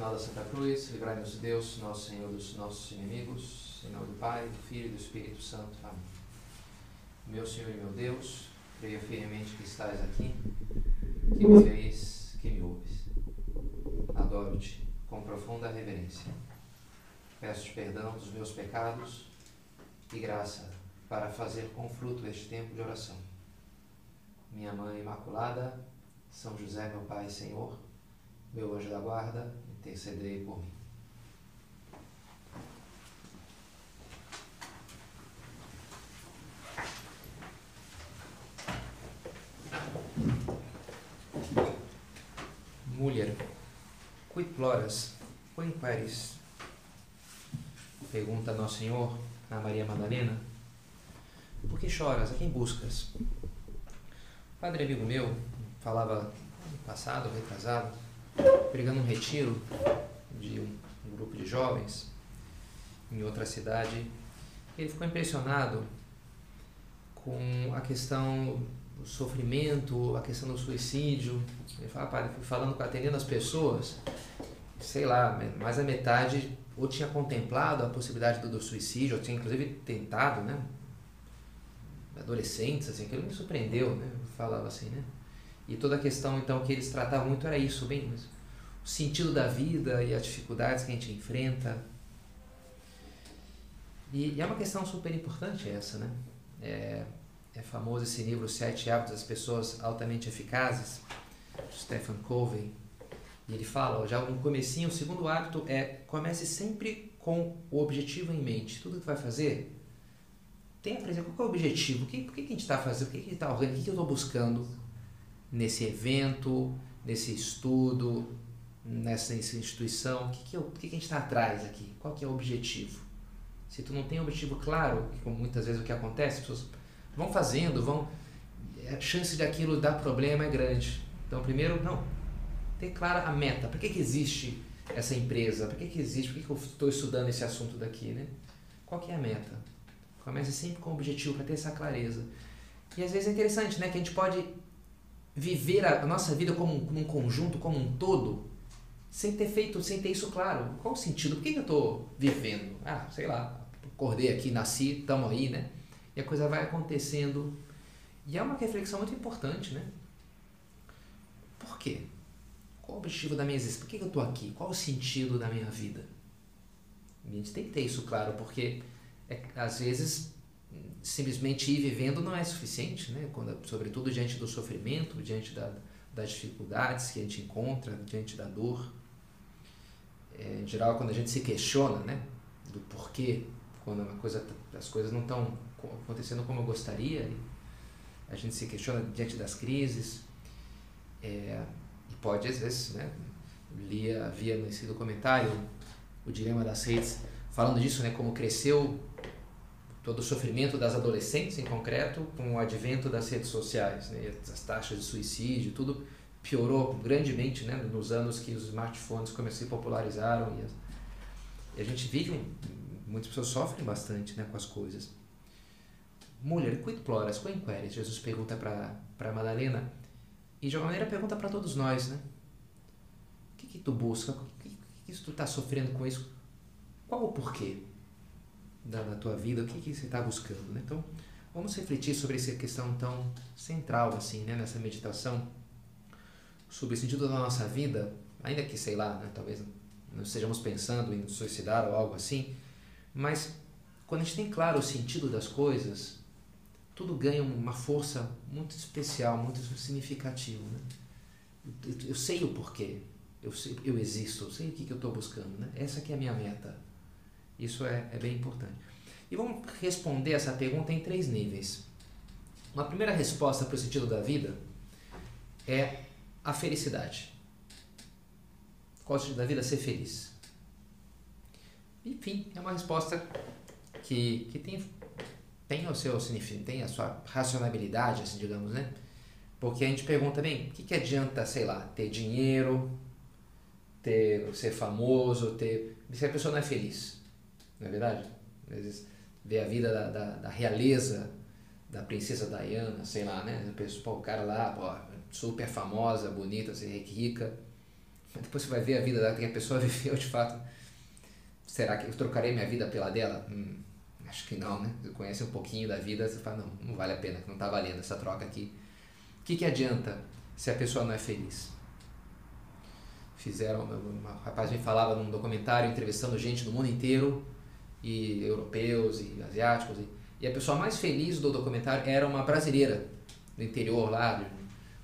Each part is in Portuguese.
Sinal da Santa Cruz, livrai-nos Deus, nosso Senhor, dos nossos inimigos, nome do Pai, do Filho e do Espírito Santo. Amém. Meu Senhor e meu Deus, creio firmemente que estás aqui, que me vês, que me ouves. Adoro-te com profunda reverência. Peço-te perdão dos meus pecados e graça para fazer com fruto este tempo de oração. Minha Mãe Imaculada, São José, meu Pai e Senhor, meu anjo da guarda, intercedei por mim. Mulher, quid ploras, quem queres? Pergunta Nosso Senhor a Maria Madalena. Por que choras? A quem buscas? padre amigo meu falava passado, retrasado, pregando um retiro de um, grupo de jovens em outra cidade. Ele ficou impressionado com a questão do sofrimento, a questão do suicídio. Ele fala, padre, fui falando, atendendo as pessoas, sei lá, mais a metade ou tinha contemplado a possibilidade do, do suicídio, ou tinha inclusive tentado, né? Adolescentes, assim, aquilo me surpreendeu, né? Falava assim, né? E toda a questão, então, que eles tratavam muito era isso, bem, o sentido da vida e as dificuldades que a gente enfrenta. E, e é uma questão super importante essa, né? É, é famoso esse livro Sete Hábitos das Pessoas Altamente Eficazes, Stephen Covey. E ele fala, ó, já no comecinho, o segundo hábito é comece sempre com o objetivo em mente. Tudo que vai fazer, tenha presente qual é o objetivo, o que, por que, que a gente está fazendo, o que, que a gente está o que, que eu estou buscando nesse evento, nesse estudo, nessa, instituição, o que, que, eu, o que, que a gente está atrás aqui, qual que é o objetivo. Se tu não tem um objetivo claro, como muitas vezes o que acontece, as pessoas vão fazendo, vão a chance de aquilo dar problema é grande. Então, primeiro, não, ter clara a meta. Por que, que existe essa empresa? Por que, que existe? Por que, que eu estou estudando esse assunto daqui? Né? Qual que é a meta? Comece sempre com o objetivo para ter essa clareza. E às vezes é interessante né, que a gente pode viver a, nossa vida como um, como um conjunto, como um todo, sem ter feito, sem ter isso claro. Qual o sentido? Por que, eu estou vivendo? Ah, sei lá, acordei aqui, nasci, estamos aí, né? E a coisa vai acontecendo. E é uma reflexão muito importante, né? Por quê? Qual o objetivo da minha existência? Por que eu estou aqui? Qual o sentido da minha vida? A gente tem que ter isso claro, porque é, às vezes simplesmente ir vivendo não é suficiente, né? Quando, sobretudo diante do sofrimento, diante da, das dificuldades que a gente encontra, diante da dor. É, em geral, quando a gente se questiona, né? Do porquê, quando coisa, as coisas não estão acontecendo como eu gostaria, a gente se questiona diante das crises. É, e pode, às vezes, né? Lia, havia nesse documentário o Dilema das Redes, falando disso, né? Como cresceu todo o sofrimento das adolescentes, em concreto, com o advento das redes sociais, né? As taxas de suicídio, tudo piorou grandemente, né? Nos anos que os smartphones começaram se popularizaram e, a gente vive, muitas pessoas sofrem bastante, né? Com as coisas. Mulher, quid ploras, quem queres? Jesus pergunta para Madalena e de alguma maneira pergunta para todos nós, né? O que, que tu busca? O que, que, que tu está sofrendo com isso? Qual o porquê da, da tua vida? O que, que você está buscando? Né? Então, vamos refletir sobre essa questão tão central, assim, né? Nessa meditação, sobre o sentido da nossa vida, ainda que, sei lá, né? talvez não estejamos pensando em suicidar ou algo assim, mas quando a gente tem claro o sentido das coisas, tudo ganha uma força muito especial, muito significativa. Né? Eu, sei o porquê, eu, sei, eu existo, eu sei o que, que eu estou buscando. Né? Essa aqui é a minha meta. Isso é, é bem importante. E vamos responder essa pergunta em três níveis. Uma primeira resposta para o sentido da vida é a felicidade. Qual o sentido da vida? Ser feliz. Enfim, é uma resposta que, que tem tem o seu tem a sua racionalidade, assim, digamos, né? Porque a gente pergunta, bem, o que, que adianta, sei lá, ter dinheiro, ter, ser famoso, ter. se a pessoa não é feliz, não é verdade? Às vezes vê a vida da, da, da realeza, da princesa Diana, sei lá, né? Pô, o cara lá, pô, super famosa, bonita, assim, rica, mas depois você vai ver a vida que a pessoa viveu de fato. Será que eu trocarei minha vida pela dela? Hum, acho que não, né? Você conhece um pouquinho da vida, você fala, não, não vale a pena, não está valendo essa troca aqui. O que, que adianta se a pessoa não é feliz? Fizeram, um rapaz me falava num documentário entrevistando gente do mundo inteiro, e europeus e asiáticos, e, e a pessoa mais feliz do documentário era uma brasileira do interior lá, do,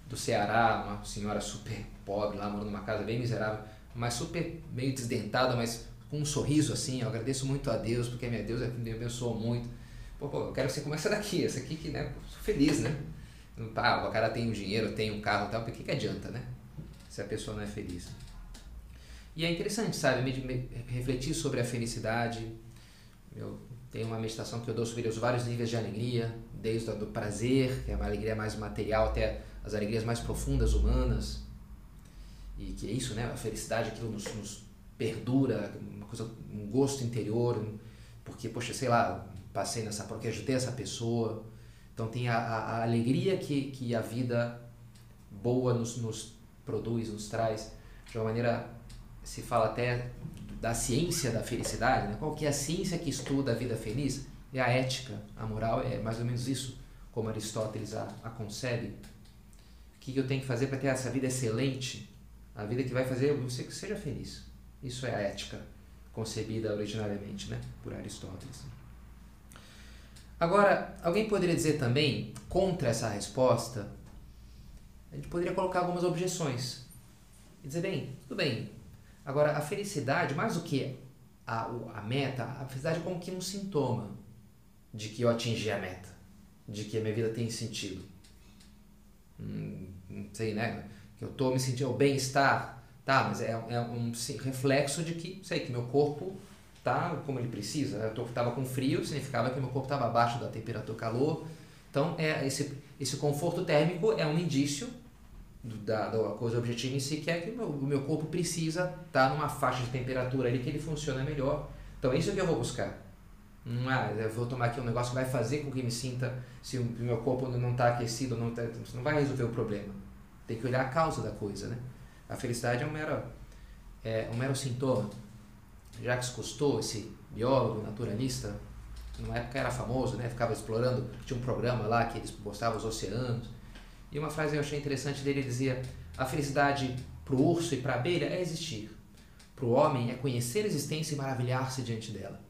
do Ceará, uma senhora super pobre lá, morando numa casa bem miserável, mas super meio desdentada, mas com um sorriso assim, eu agradeço muito a Deus, porque minha Deus me abençoou muito. Pô, pô, eu quero que você comece daqui, essa aqui que, né, sou feliz, né? Ah, o cara tem um dinheiro, tem um carro e tal, por que, que adianta, né? Se a pessoa não é feliz. E é interessante, sabe, refletir sobre a felicidade. Eu tenho uma meditação que eu dou sobre os vários níveis de alegria, desde o do prazer, que é uma alegria mais material, até as alegrias mais profundas, humanas. E que é isso, né? A felicidade, aquilo nos, nos perdura, uma coisa, um gosto interior, porque, poxa, sei lá, passei nessa porque ajudei essa pessoa. Então tem a, a, a, alegria que, que a vida boa nos, nos produz, nos traz. De uma maneira, se fala até da ciência da felicidade, né? qual que é a ciência que estuda a vida feliz? É a ética, a moral, é mais ou menos isso, como Aristóteles a, a concebe. O que eu tenho que fazer para ter essa vida excelente? A vida que vai fazer você que seja feliz. Isso é a ética concebida originariamente né, por Aristóteles. Agora, alguém poderia dizer também, contra essa resposta, a gente poderia colocar algumas objeções. E dizer, bem, tudo bem. Agora, a felicidade, mais do que a, a meta, a felicidade é como que um sintoma de que eu atingi a meta, de que a minha vida tem sentido. Hum, sei, né? Que eu estou me sentindo bem-estar, Tá, mas é, é um reflexo de que, sei, que meu corpo tá como ele precisa. Eu estava com frio, significava que meu corpo estava abaixo da temperatura calor. Então, é, esse, esse conforto térmico é um indício do, da, da coisa objetiva em si, que é que o meu, o meu corpo precisa estar tá numa faixa de temperatura ali que ele funciona melhor. Então, é isso que eu vou buscar. Não é, eu vou tomar aqui um negócio que vai fazer com que me sinta, se o meu corpo não está aquecido, não, tá, não vai resolver o problema. Tem que olhar a causa da coisa, né? A felicidade é um mero, é um mero sintoma. Jacques Cousteau, esse biólogo naturalista, numa época era famoso, né? ficava explorando, tinha um programa lá que eles mostravam os oceanos. E uma frase que eu achei interessante dele dizia: A felicidade para o urso e para a abelha é existir. Para o homem é conhecer a existência e maravilhar-se diante dela.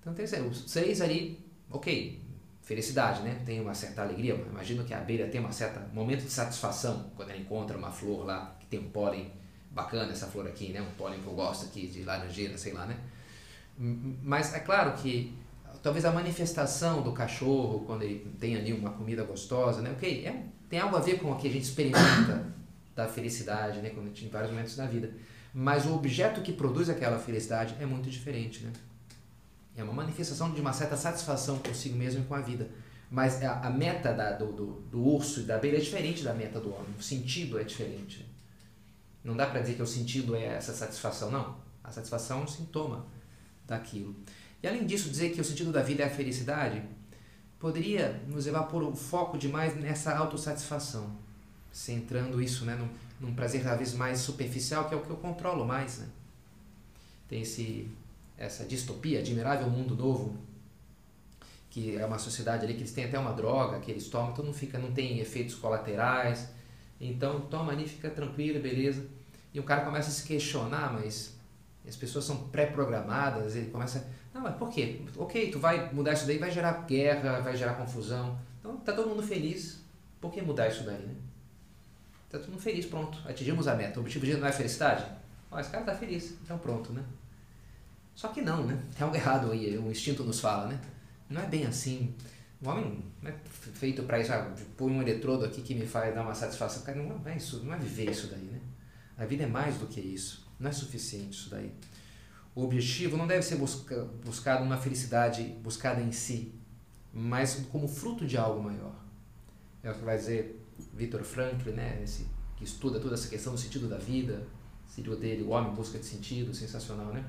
Então tem os seis ali, ok, felicidade, né? Tem uma certa alegria. Imagino que a abelha tem um certo momento de satisfação quando ela encontra uma flor lá que tem um pólen bacana, essa flor aqui, né? Um pólen que eu gosto aqui de laranjeira, sei lá, né? Mas é claro que talvez a manifestação do cachorro quando ele tem ali uma comida gostosa, né? Ok, é, tem algo a ver com o que a gente experimenta da felicidade, né? Quando em vários momentos da vida. Mas o objeto que produz aquela felicidade é muito diferente, né? É uma manifestação de uma certa satisfação consigo mesmo e com a vida. Mas a, a meta da, do, do, do, urso e da abelha é diferente da meta do homem. O sentido é diferente. Não dá para dizer que o sentido é essa satisfação, não. A satisfação é um sintoma daquilo. E além disso, dizer que o sentido da vida é a felicidade poderia nos levar por um foco demais nessa autossatisfação, centrando isso né, num, num prazer cada vez mais superficial, que é o que eu controlo mais. Né? Tem esse essa distopia, admirável mundo novo, que é uma sociedade ali que eles têm até uma droga que eles tomam, então não fica, não tem efeitos colaterais. Então toma ali, fica tranquilo, beleza. E o cara começa a se questionar, mas as pessoas são pré-programadas, ele começa, não, mas por quê? OK, tu vai mudar isso daí, vai gerar guerra, vai gerar confusão. Então tá todo mundo feliz. Por que mudar isso daí, né? Tá todo mundo feliz, pronto. Atingimos a meta. O objetivo não é felicidade? Ó, esse cara tá feliz, então pronto, né? Só que não, né? Tem algo errado aí, o instinto nos fala, né? Não é bem assim. O homem não é feito para isso, ah, põe um eletrodo aqui que me faz dar uma satisfação. Cara, não é isso, não é viver isso daí, né? A vida é mais do que isso. Não é suficiente isso daí. O objetivo não deve ser busca, buscado uma felicidade buscada em si, mas como fruto de algo maior. É o que vai dizer Victor Frankl, né? Esse, que estuda toda essa questão do sentido da vida, o dele, o homem em busca de sentido, sensacional, né?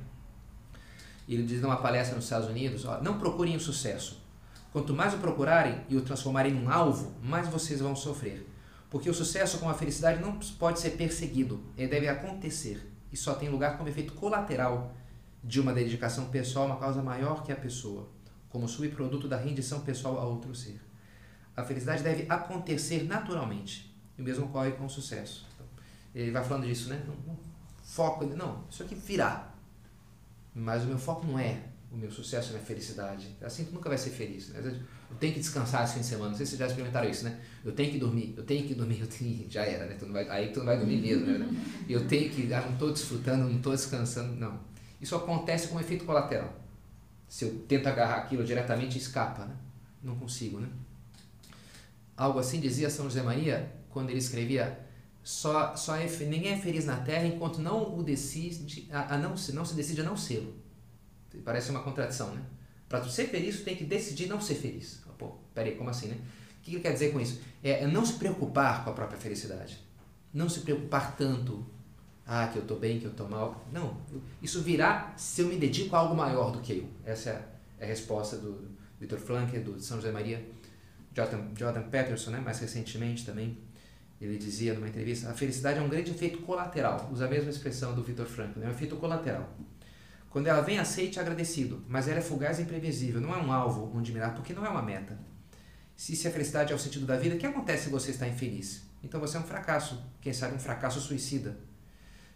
Ele diz numa palestra nos Estados Unidos: ó, não procurem o sucesso. Quanto mais o procurarem e o transformarem em um alvo, mais vocês vão sofrer. Porque o sucesso como a felicidade não pode ser perseguido, ele deve acontecer e só tem lugar como efeito colateral de uma dedicação pessoal a uma causa maior que a pessoa, como subproduto da rendição pessoal a outro ser. A felicidade deve acontecer naturalmente, e o mesmo ocorre com o sucesso. Então, ele vai falando disso, né? Não, não, foco, não, isso aqui virá. Mas o meu foco não é o meu sucesso, a minha felicidade. Assim tu nunca vai ser feliz. Né? Eu tenho que descansar esse fim de semana. Não sei se vocês já experimentaram isso, né? Eu tenho que dormir, eu tenho que dormir, eu tenho... já era, né? Tu não vai... Aí tu não vai dormir mesmo, né? Eu tenho que, ah, não estou desfrutando, não estou descansando, não. Isso acontece com um efeito colateral. Se eu tento agarrar aquilo diretamente, escapa, né? Não consigo, né? Algo assim dizia São José Maria quando ele escrevia só, só é, ninguém é feliz na Terra enquanto não o decide a, a não, não se decide a não ser. Parece uma contradição, né? Para ser feliz, tem que decidir não ser feliz. Pô, peraí, como assim, né? O que ele quer dizer com isso? É, é não se preocupar com a própria felicidade. Não se preocupar tanto. Ah, que eu estou bem, que eu estou mal. Não, isso virá se eu me dedico a algo maior do que eu. Essa é a, é a resposta do Victor Frankl, do São José Maria. Jordan, Jordan Peterson, né, mais recentemente também, ele dizia numa entrevista, a felicidade é um grande efeito colateral. Usa a mesma expressão do Victor Frankl, é um efeito colateral. Quando ela vem, aceite agradecido, mas ela é fugaz e imprevisível, não é um alvo onde mirar, porque não é uma meta. Se, se a felicidade é o sentido da vida, o que acontece se você está infeliz? Então você é um fracasso, quem sabe um fracasso suicida.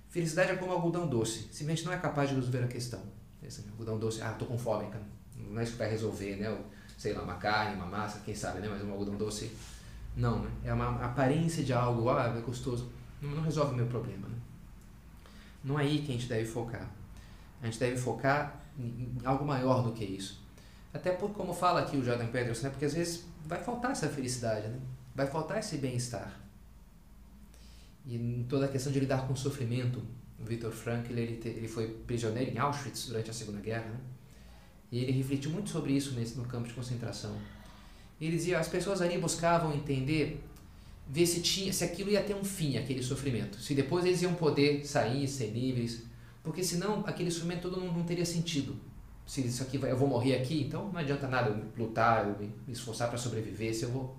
Felicidade é como algodão doce, simplesmente não é capaz de resolver a questão. Esse algodão doce, ah, estou com fome, cara. não é isso que vai resolver, né? sei lá, uma carne, uma massa, quem sabe, né? Mas um algodão doce, não, né? É uma aparência de algo, ah, é gostoso, não, não resolve o meu problema, né? Não é aí que a gente deve focar. A gente deve focar em algo maior do que isso. Até por como fala aqui o Jordan Peterson, né? porque às vezes vai faltar essa felicidade, né? vai faltar esse bem-estar. E em toda a questão de lidar com o sofrimento, o Viktor Frankl ele, ele foi prisioneiro em Auschwitz durante a Segunda Guerra, né? e ele refletiu muito sobre isso nesse, no campo de concentração. Ele dizia as pessoas ali buscavam entender, ver se, tinha, se aquilo ia ter um fim, aquele sofrimento, se depois eles iam poder sair, ser livres, porque senão aquele sofrimento todo não, não teria sentido. Se isso aqui vai, eu vou morrer aqui, então não adianta nada eu lutar, eu me esforçar para sobreviver, se eu vou.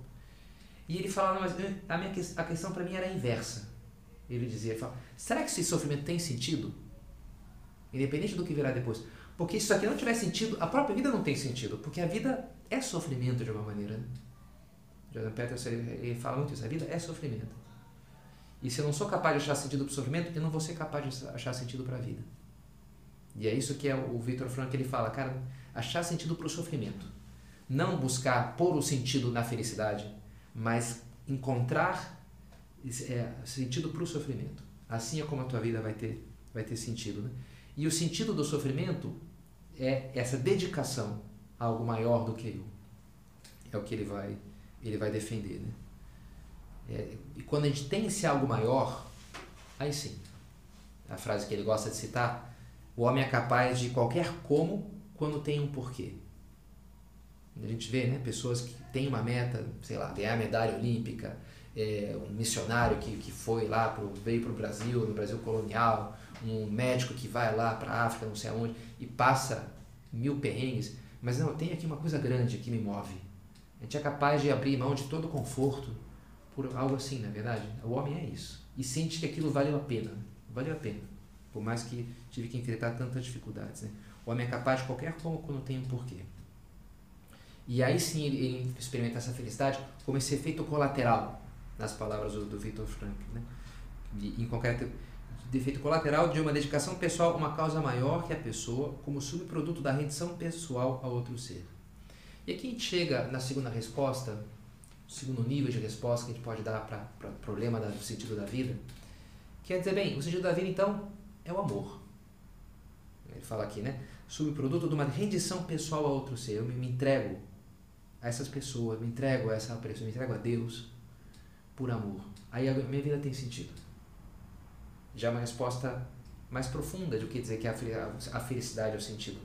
E ele falava, mas eh, a, minha, a questão para mim era a inversa. Ele dizia, ele será que esse sofrimento tem sentido? Independente do que virá depois. Porque se isso aqui não tiver sentido, a própria vida não tem sentido, porque a vida é sofrimento de uma maneira. Né? Jordan Peterson ele fala muito isso, a vida é sofrimento. E se eu não sou capaz de achar sentido para o sofrimento, eu não vou ser capaz de achar sentido para a vida. E é isso que é o Victor Frank ele fala, cara, achar sentido para o sofrimento. Não buscar pôr o sentido na felicidade, mas encontrar é, sentido para o sofrimento. Assim é como a tua vida vai ter, vai ter sentido. Né? E o sentido do sofrimento é essa dedicação a algo maior do que eu. É o que ele vai, ele vai defender. Né? É, e quando a gente tem esse algo maior, aí sim, a frase que ele gosta de citar, o homem é capaz de qualquer como quando tem um porquê. A gente vê né, pessoas que têm uma meta, sei lá, ganhar medalha olímpica, é, um missionário que, que foi lá, pro, veio para o Brasil, no Brasil colonial, um médico que vai lá para a África, não sei aonde, e passa mil perrengues, mas não, tem aqui uma coisa grande que me move. A gente é capaz de abrir mão de todo o conforto, por algo assim, na é verdade. O homem é isso. E sente que aquilo valeu a pena. Valeu a pena. Por mais que tive que enfrentar tantas dificuldades. Né? O homem é capaz de qualquer como quando tem um porquê. E aí sim ele, ele experimenta essa felicidade como esse efeito colateral, nas palavras do, do Victor Frank. Né? Em concreto, de efeito colateral de uma dedicação pessoal a uma causa maior que a pessoa, como subproduto da rendição pessoal a outro ser. E aqui a gente chega na segunda resposta, segundo nível de resposta que a gente pode dar para o problema do sentido da vida, quer dizer, bem, o sentido da vida então é o amor. Ele fala aqui, né? Subproduto de uma rendição pessoal a outro ser. Eu me, me entrego a essas pessoas, me entrego a essa pessoa, me entrego a Deus por amor. Aí a minha vida tem sentido. Já é uma resposta mais profunda do que dizer que a felicidade é o sentido.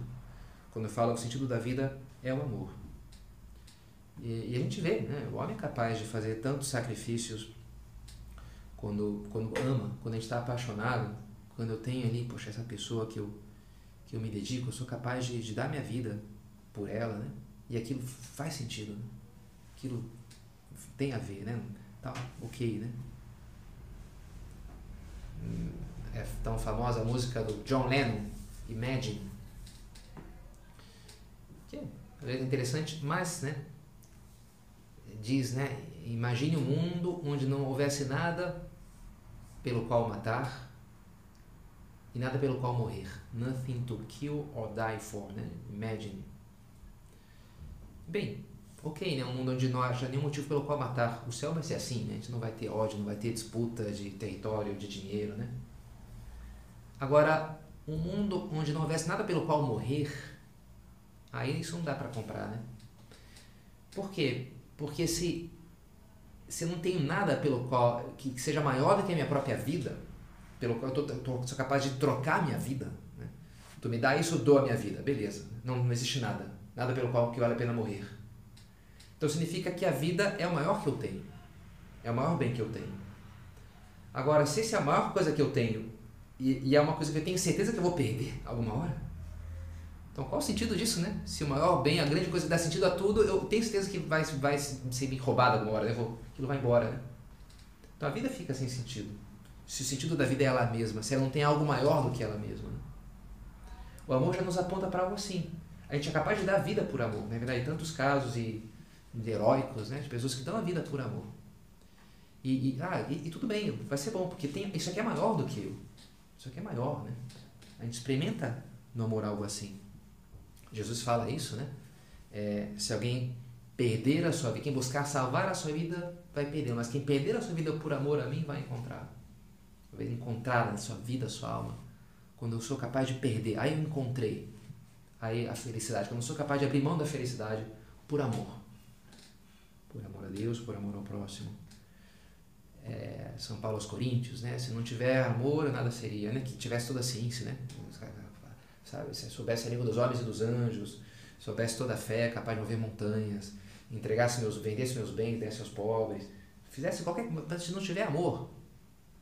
Quando eu falo o sentido da vida é o amor. E, e, a gente vê, né? O homem é capaz de fazer tantos sacrifícios quando, quando ama, quando a gente está apaixonado, quando eu tenho ali, poxa, essa pessoa que eu, que eu me dedico, eu sou capaz de, de dar minha vida por ela, né? E aquilo faz sentido, né? Aquilo tem a ver, né? Tá, ok, né? É tão famosa a música do John Lennon, Imagine. Que é interessante, mas, né? Diz, né? Imagine um mundo onde não houvesse nada pelo qual matar e nada pelo qual morrer. Nothing to kill or die for, né? Imagine. Bem, ok, né? Um mundo onde não haja nenhum motivo pelo qual matar. O céu vai ser assim, né? A gente não vai ter ódio, não vai ter disputa de território, de dinheiro, né? Agora, um mundo onde não houvesse nada pelo qual morrer, aí isso não dá para comprar, né? Por quê? Porque se, se eu não tenho nada pelo qual que, que seja maior do que a minha própria vida, pelo qual eu tô, tô, sou capaz de trocar a minha vida, né? tu me dá isso, eu dou a minha vida, beleza? Não, não existe nada, nada pelo qual que vale a pena morrer. Então significa que a vida é o maior que eu tenho. É o maior bem que eu tenho. Agora, se essa é a maior coisa que eu tenho e, e, é uma coisa que eu tenho certeza que eu vou perder alguma hora, então qual o sentido disso, né? Se o maior bem, a grande coisa que dá sentido a tudo, eu tenho certeza que vai, vai ser roubado alguma hora, né? Vou, aquilo vai embora, né? Então a vida fica sem sentido. Se o sentido da vida é ela mesma, se ela não tem algo maior do que ela mesma. Né? O amor já nos aponta para algo assim. A gente é capaz de dar vida por amor, né? Em tantos casos e heróicos, né? De pessoas que dão a vida por amor. E, e ah, e, e, tudo bem, vai ser bom, porque tem, isso aqui é maior do que eu. Isso aqui é maior, né? A gente experimenta no amor algo assim. Jesus fala isso, né? É, se alguém perder a sua vida, quem buscar salvar a sua vida vai perder, mas quem perder a sua vida por amor a mim vai encontrar. Vai encontrar na sua vida, a sua alma. Quando eu sou capaz de perder, aí eu encontrei aí a felicidade. Quando eu sou capaz de abrir mão da felicidade por amor por amor a Deus, por amor ao próximo. É, São Paulo aos Coríntios, né? Se não tiver amor, nada seria, né? Que tivesse toda a ciência, né? Sabe? Se soubesse a língua dos homens e dos anjos, soubesse toda a fé, capaz de mover montanhas, entregasse meus, vendesse meus bens, desse aos pobres, fizesse qualquer coisa, se não tiver amor,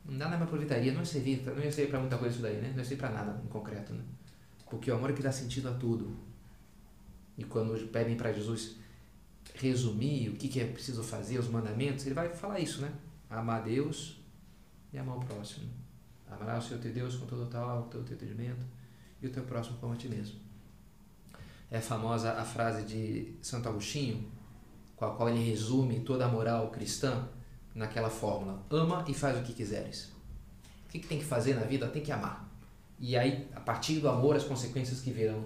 nada me aproveitaria, não ia servir, não ia servir para muita coisa isso daí, né? Não ia servir para nada em concreto, né? Porque o amor é que dá sentido a tudo. E quando pedem para Jesus resumir o que, que é preciso fazer, os mandamentos, ele vai falar isso, né? Amar Deus e amar o próximo. Amará o Senhor teu Deus com todo o tal, todo o teu entendimento e o teu próximo como a ti mesmo. É famosa a frase de Santo Agostinho, com a qual ele resume toda a moral cristã naquela fórmula: ama e faz o que quiseres. O que, que tem que fazer na vida? Tem que amar. E aí, a partir do amor, as consequências que virão.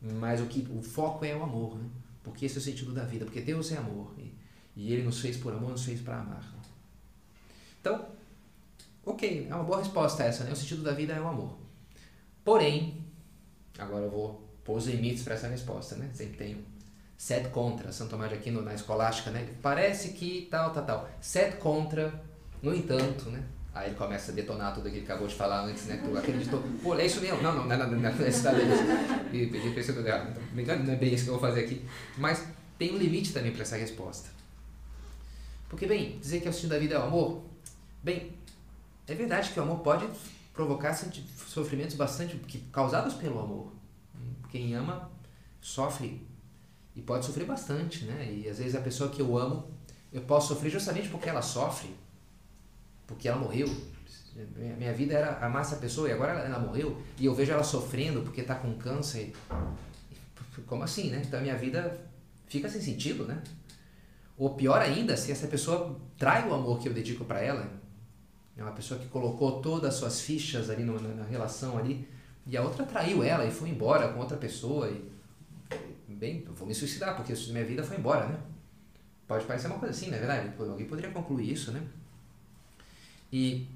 Mas o que o foco é o amor, né? Porque esse é o sentido da vida, porque Deus é amor. E, e Ele nos fez por amor, nos fez para amar. Então, ok, é uma boa resposta essa, né? O sentido da vida é o amor. Porém, agora eu vou pôr os limites para essa resposta, né? Sempre tenho sete contra, Santo Tomás de Aquino na escolástica, né? Parece que tal, tal, tal. Sete contra, no entanto, né? Aí ele começa a detonar tudo aquilo que acabou de falar antes, né? Tu acreditou, pô, é isso mesmo. Não, não, não, não, não, não é isso daí. E pedi para errado. Não é bem isso que eu vou fazer aqui. Mas tem um limite também para essa resposta. Porque, bem, dizer que o sentido da vida é o amor, bem, é verdade que o amor pode provocar sofrimentos bastante causados pelo amor. Quem ama sofre e pode sofrer bastante, né? E às vezes a pessoa que eu amo, eu posso sofrer justamente porque ela sofre porque ela morreu. Minha vida era amar essa pessoa e agora ela, morreu e eu vejo ela sofrendo porque está com câncer. Como assim, né? Então a minha vida fica sem sentido, né? Ou pior ainda, se essa pessoa trai o amor que eu dedico para ela, é uma pessoa que colocou todas as suas fichas ali na, na, relação ali e a outra traiu ela e foi embora com outra pessoa e bem, vou me suicidar porque minha vida foi embora, né? Pode parecer uma coisa assim, não é verdade? Alguém poderia concluir isso, né? E,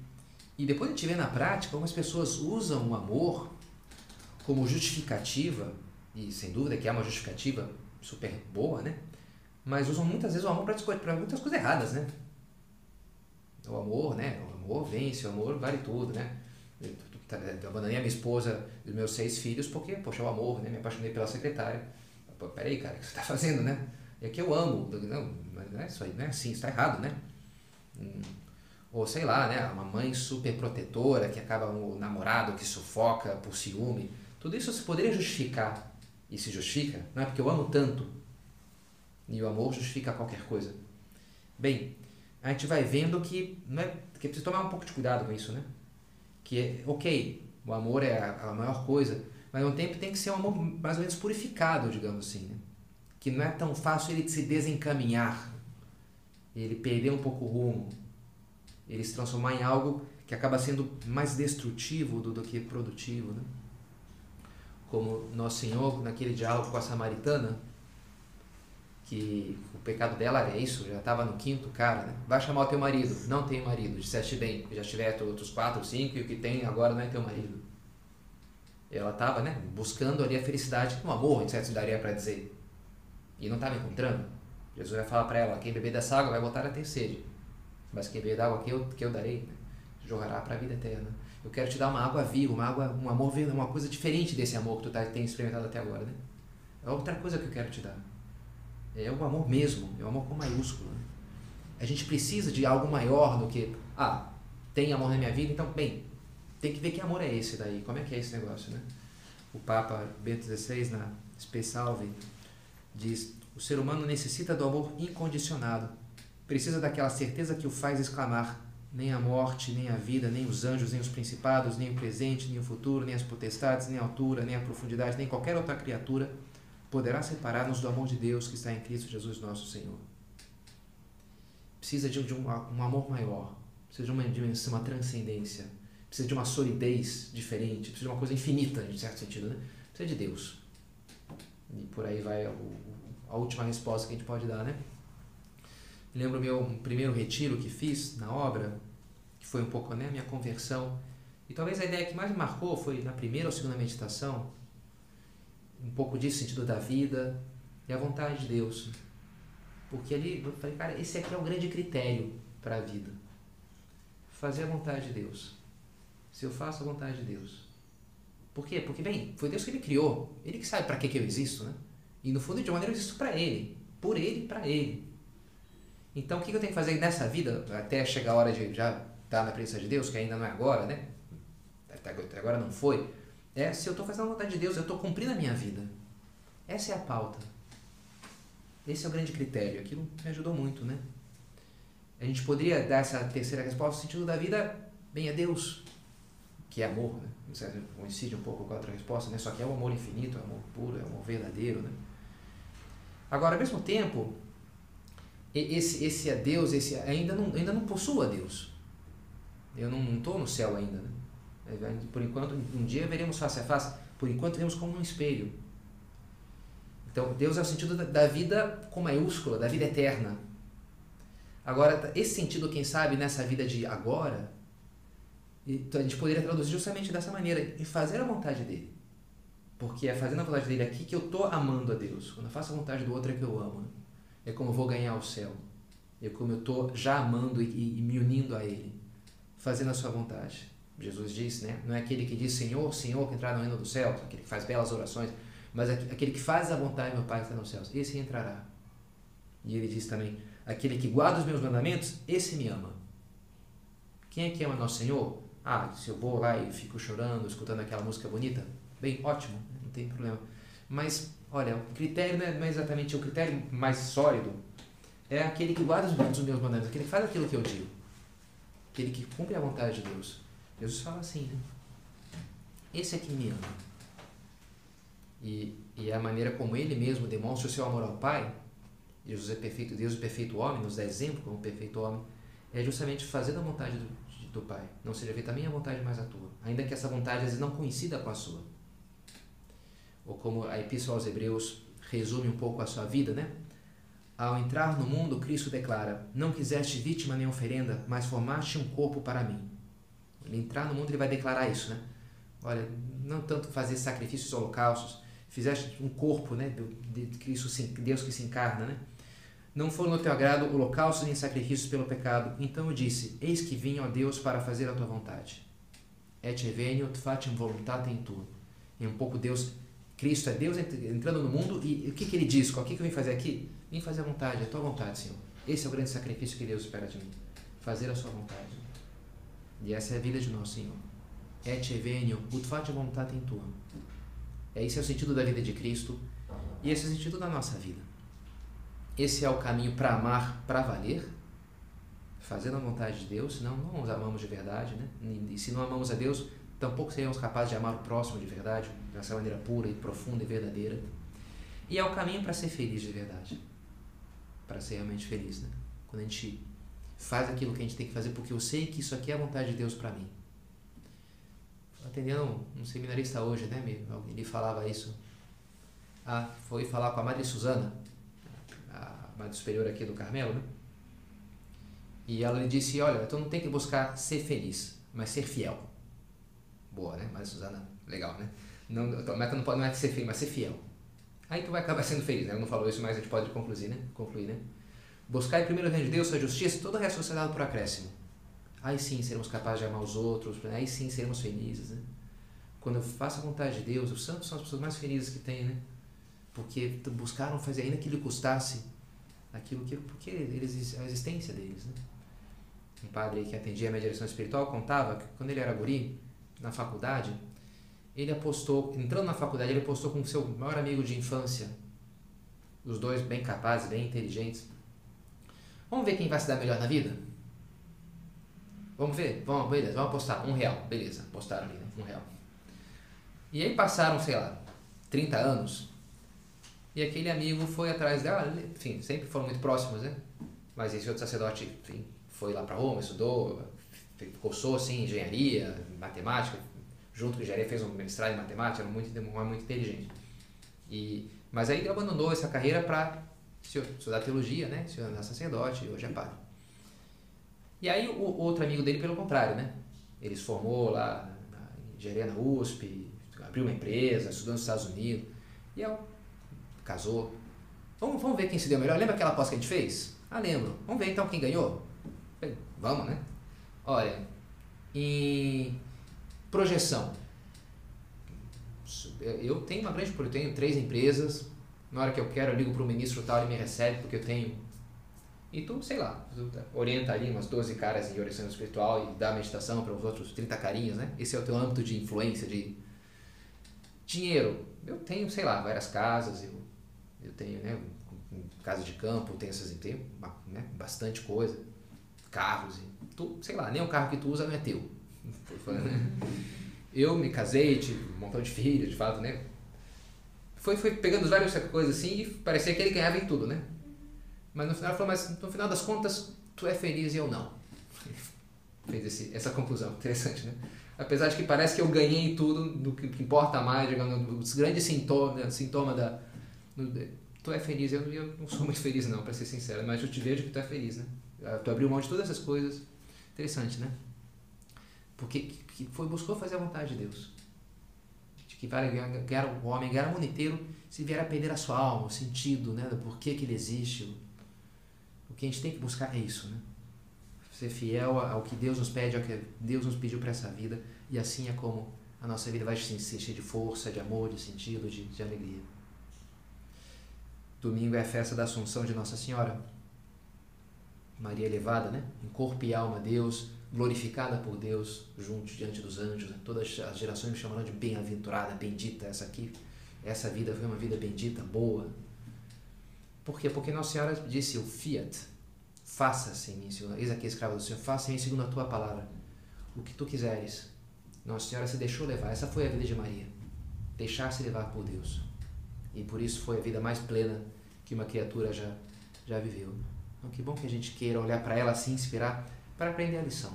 e depois a gente vê na prática como as pessoas usam o amor como justificativa, e sem dúvida que é uma justificativa super boa, né? Mas usam muitas vezes o amor para muitas coisas erradas, né? O amor, né? O amor vence, o amor vale tudo, né? Eu abandonei a minha esposa e os meus seis filhos porque, poxa, o amor, né? Me apaixonei pela secretária. Pô, peraí, cara, o que você está fazendo, né? É que eu amo. Não, mas não é isso aí, não é assim, está errado, né? Ou sei lá, né, uma mãe super protetora que acaba um namorado que sufoca por ciúme. Tudo isso se poderia justificar e se justifica, não é porque eu amo tanto. E o amor justifica qualquer coisa. Bem, a gente vai vendo que, não é, que precisa tomar um pouco de cuidado com isso, né? Que, é, ok, o amor é a, a maior coisa, mas ao tempo tem que ser um amor mais ou menos purificado, digamos assim, né? Que não é tão fácil ele se desencaminhar, ele perder um pouco o rumo, ele se transformar em algo que acaba sendo mais destrutivo do, do que produtivo, né? Como Nosso Senhor, naquele diálogo com a samaritana, que o pecado dela é isso, já estava no quinto cara, né? Vai chamar o teu marido. Não tem marido, disseste bem, já tivesse outros quatro, cinco, e o que tem agora não é teu marido. Ela estava né, buscando ali a felicidade, um amor, etc., daria para dizer. E não estava encontrando. Jesus vai falar para ela: quem beber dessa água vai voltar a ter sede. Mas quem beber da água que eu, que eu darei, né, jorrará para a vida eterna. Eu quero te dar uma água viva, uma água, um amor, uma coisa diferente desse amor que tu tá, tem experimentado até agora. Né? É outra coisa que eu quero te dar. É o amor mesmo, é o amor com maiúsculo. Né? A gente precisa de algo maior do que, ah, tem amor na minha vida, então, bem, tem que ver que amor é esse daí, como é que é esse negócio, né? O Papa Bento XVI, na Salve, diz: o ser humano necessita do amor incondicionado, precisa daquela certeza que o faz exclamar: nem a morte, nem a vida, nem os anjos, nem os principados, nem o presente, nem o futuro, nem as potestades, nem a altura, nem a profundidade, nem qualquer outra criatura poderá separar-nos do amor de Deus que está em Cristo Jesus nosso Senhor. Precisa de, um, de um, um amor maior, precisa de uma dimensão, uma transcendência, precisa de uma solidez diferente, precisa de uma coisa infinita, em certo sentido, né? Precisa de Deus. E por aí vai a, a última resposta que a gente pode dar, né? Lembro meu primeiro retiro que fiz na obra, que foi um pouco né, minha conversão. E talvez a ideia que mais me marcou foi na primeira ou segunda meditação, um pouco disso, sentido da vida e a vontade de Deus. Porque ali eu falei, cara, esse aqui é o grande critério para a vida. Fazer a vontade de Deus. Se eu faço a vontade de Deus. Por quê? Porque, bem, foi Deus que me criou. Ele que sabe para que, que eu existo, né? E no fundo, de uma maneira, eu existo para Ele. Por Ele para Ele. Então, o que eu tenho que fazer nessa vida, até chegar a hora de já estar na presença de Deus, que ainda não é agora, né? Até agora não foi é se eu estou fazendo a vontade de Deus, eu estou cumprindo a minha vida. Essa é a pauta. Esse é o grande critério. Aquilo me ajudou muito, né? A gente poderia dar essa terceira resposta, o sentido da vida, bem, é Deus, que é amor, né? Coincide um pouco com a outra resposta, né? Só que é o amor infinito, é o amor puro, é o amor verdadeiro, né? Agora, ao mesmo tempo, esse, esse é Deus, esse ainda não, ainda não possuo a Deus. Eu não estou no céu ainda, né? Por enquanto, um dia veremos face a face, por enquanto vemos como um espelho. Então, Deus é o sentido da vida com maiúscula, da vida eterna. Agora, esse sentido, quem sabe, nessa vida de agora, então a gente poderia traduzir justamente dessa maneira, em fazer a vontade dele. Porque é fazendo a vontade dele aqui que eu estou amando a Deus. Quando eu faço a vontade do outro é que eu amo. Né? É como eu vou ganhar o céu. É como eu estou já amando e, e me unindo a Ele. Fazendo a sua vontade. Jesus disse, né? Não é aquele que diz Senhor, Senhor que entrar no reino dos céus, aquele que faz belas orações, mas aquele que faz a vontade do meu Pai que está nos céus, esse entrará. E ele diz também: aquele que guarda os meus mandamentos, esse me ama. Quem é que ama nosso Senhor? Ah, se eu vou lá e fico chorando, escutando aquela música bonita, bem, ótimo, não tem problema. Mas, olha, o critério é, não é exatamente o critério mais sólido, é aquele que guarda os meus mandamentos, aquele que faz aquilo que eu digo, aquele que cumpre a vontade de Deus. Jesus fala assim, né? Esse é quem me ama. E, e a maneira como ele mesmo demonstra o seu amor ao Pai, Jesus é perfeito Deus e perfeito homem, nos dá exemplo como perfeito homem, é justamente fazer a vontade do, do Pai. Não seja feita a minha vontade, mas a tua. Ainda que essa vontade às vezes não coincida com a sua. Ou como a Epístola aos Hebreus resume um pouco a sua vida, né? Ao entrar no mundo, Cristo declara: Não quiseste vítima nem oferenda, mas formaste um corpo para mim. Ele entrar no mundo, ele vai declarar isso, né? Olha, não tanto fazer sacrifícios holocaustos, fizeste um corpo, né, de, Cristo, Deus que se encarna, né? Não foram no teu agrado holocaustos nem sacrifícios pelo pecado. Então eu disse: Eis que vim, ó Deus, para fazer a tua vontade. Et veniut faciam voluntatem tu. E um pouco Deus, Cristo é Deus entrando no mundo e o que, que ele diz? O que, que eu vim fazer aqui? Vim fazer a vontade, a tua vontade, Senhor. Esse é o grande sacrifício que Deus espera de mim. Fazer a sua vontade. E essa é a vida de nosso Senhor. Et venio, ut fati voluntatem tua. Esse é o sentido da vida de Cristo e esse é o sentido da nossa vida. Esse é o caminho para amar para valer, fazendo a vontade de Deus, senão não os amamos de verdade, né? E se não amamos a Deus, tampouco seremos capazes de amar o próximo de verdade, dessa maneira pura e profunda e verdadeira. E é o caminho para ser feliz de verdade, para ser realmente feliz, né? Quando a gente faz aquilo que a gente tem que fazer, porque eu sei que isso aqui é a vontade de Deus para mim. Atendendo um, seminarista hoje, né? Ele falava isso. Ah, foi falar com a Madre Susana, a Madre Superior aqui do Carmelo, né? E ela lhe disse: Olha, tu não tem que buscar ser feliz, mas ser fiel. Boa, né? Mas Suzana, legal, né? Não, a meta não, pode, não é ser feliz, mas ser fiel. Aí tu vai acabar sendo feliz, né? Ela não falou isso, mas a gente pode concluir, né? Concluir, né? Buscar em primeiro reino de Deus, sua justiça, todo o resto é dado por acréscimo. Aí sim seremos capazes de amar os outros, né? aí sim seremos felizes, né? Quando eu faço a vontade de Deus, os santos são as pessoas mais felizes que tem, né? Porque buscaram fazer ainda que lhe custasse aquilo que porque eles a existência deles, né? um padre que atendia a minha direção espiritual, contava que quando ele era guri, na faculdade, ele apostou, entrando na faculdade, ele apostou com seu maior amigo de infância, os dois bem capazes, bem inteligentes. Vamos ver quem vai se dar melhor na vida? Vamos ver? Vamos, beleza, vamos apostar. Um real, beleza, apostaram ali, né? Um real. E aí passaram, sei lá, 30 anos, e aquele amigo foi atrás dela, enfim, sempre foram muito próximos, né? Mas esse outro sacerdote, enfim, foi lá para Roma, estudou, cursou assim, engenharia, matemática, junto com engenharia fez um mestrado em matemática, era muito, muito inteligente. E, mas aí ele abandonou essa carreira para estudar teologia, né? Se tornar sacerdote, hoje é padre. E aí o, outro amigo dele, pelo contrário, né? Ele se formou lá em engenharia na USP, abriu uma empresa, estudou nos Estados Unidos, e eu, casou. Vamos, vamos ver quem se deu melhor. Lembra aquela aposta que a gente fez? Ah, lembro. Vamos ver então quem ganhou? Vamos, né? Olha, em projeção. Eu tenho uma grande eu tenho três empresas. Na hora que eu quero, eu ligo para o ministro tal, ele me recebe porque eu tenho. E tu, sei lá, orienta ali umas 12 caras em oração espiritual e dá meditação para os outros 30 carinhos, né? Esse é o teu âmbito de influência, de dinheiro. Eu tenho, sei lá, várias casas, eu, eu tenho, né, casa de campo, tenho essas, tenho, né, bastante coisa carros. Tu, sei lá, nem o carro que tu usa não é teu. Né? Eu me casei, tive um montão de filhos, de fato, né? Foi, foi pegando várias coisas assim e parecia que ele ganhava em tudo, né? Mas no final ele falou, mas no final das contas, tu é feliz e eu não. Fez esse, essa conclusão, interessante, né? Apesar de que parece que eu ganhei tudo, do que importa mais, os grandes sintomas, sintoma da... tu é feliz, eu, eu não sou muito feliz não, para ser sincero, mas eu te vejo que tu é feliz, né? Ah, tu abriu mão de todas essas coisas. Interessante, né? Porque que foi, buscou fazer a vontade de Deus. De que vai ganhar o homem, ganhar o mundo inteiro, se vier a perder a sua alma, o sentido, né? Do porquê que ele existe. O que a gente tem que buscar é isso, né? Ser fiel ao que Deus nos pede, ao que Deus nos pediu para essa vida. E assim é como a nossa vida vai se encher de força, de amor, de sentido, de, de alegria. Domingo é a festa da Assunção de Nossa Senhora. Maria elevada, né? em corpo e alma Deus, glorificada por Deus, junto diante dos anjos. Né? Todas as gerações me chamaram de bem-aventurada, bendita. Essa aqui, essa vida foi uma vida bendita, boa. Por quê? Porque Nossa Senhora disse o fiat, faça-se em mim, Senhor. Eis aqui escrava do Senhor, faça em mim segundo a tua palavra, o que tu quiseres. Nossa Senhora se deixou levar. Essa foi a vida de Maria. Deixar-se levar por Deus. E por isso foi a vida mais plena que uma criatura já, já viveu. Então, que bom que a gente queira olhar para ela assim, inspirar, para aprender a lição.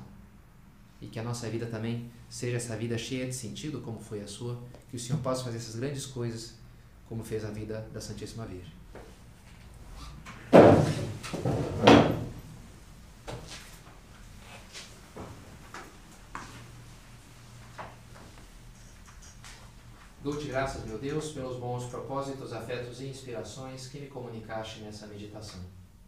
E que a nossa vida também seja essa vida cheia de sentido, como foi a sua, que o Senhor possa fazer essas grandes coisas, como fez a vida da Santíssima Virgem. Dou-te graças, meu Deus, pelos bons propósitos, afetos e inspirações que me comunicaste nessa meditação.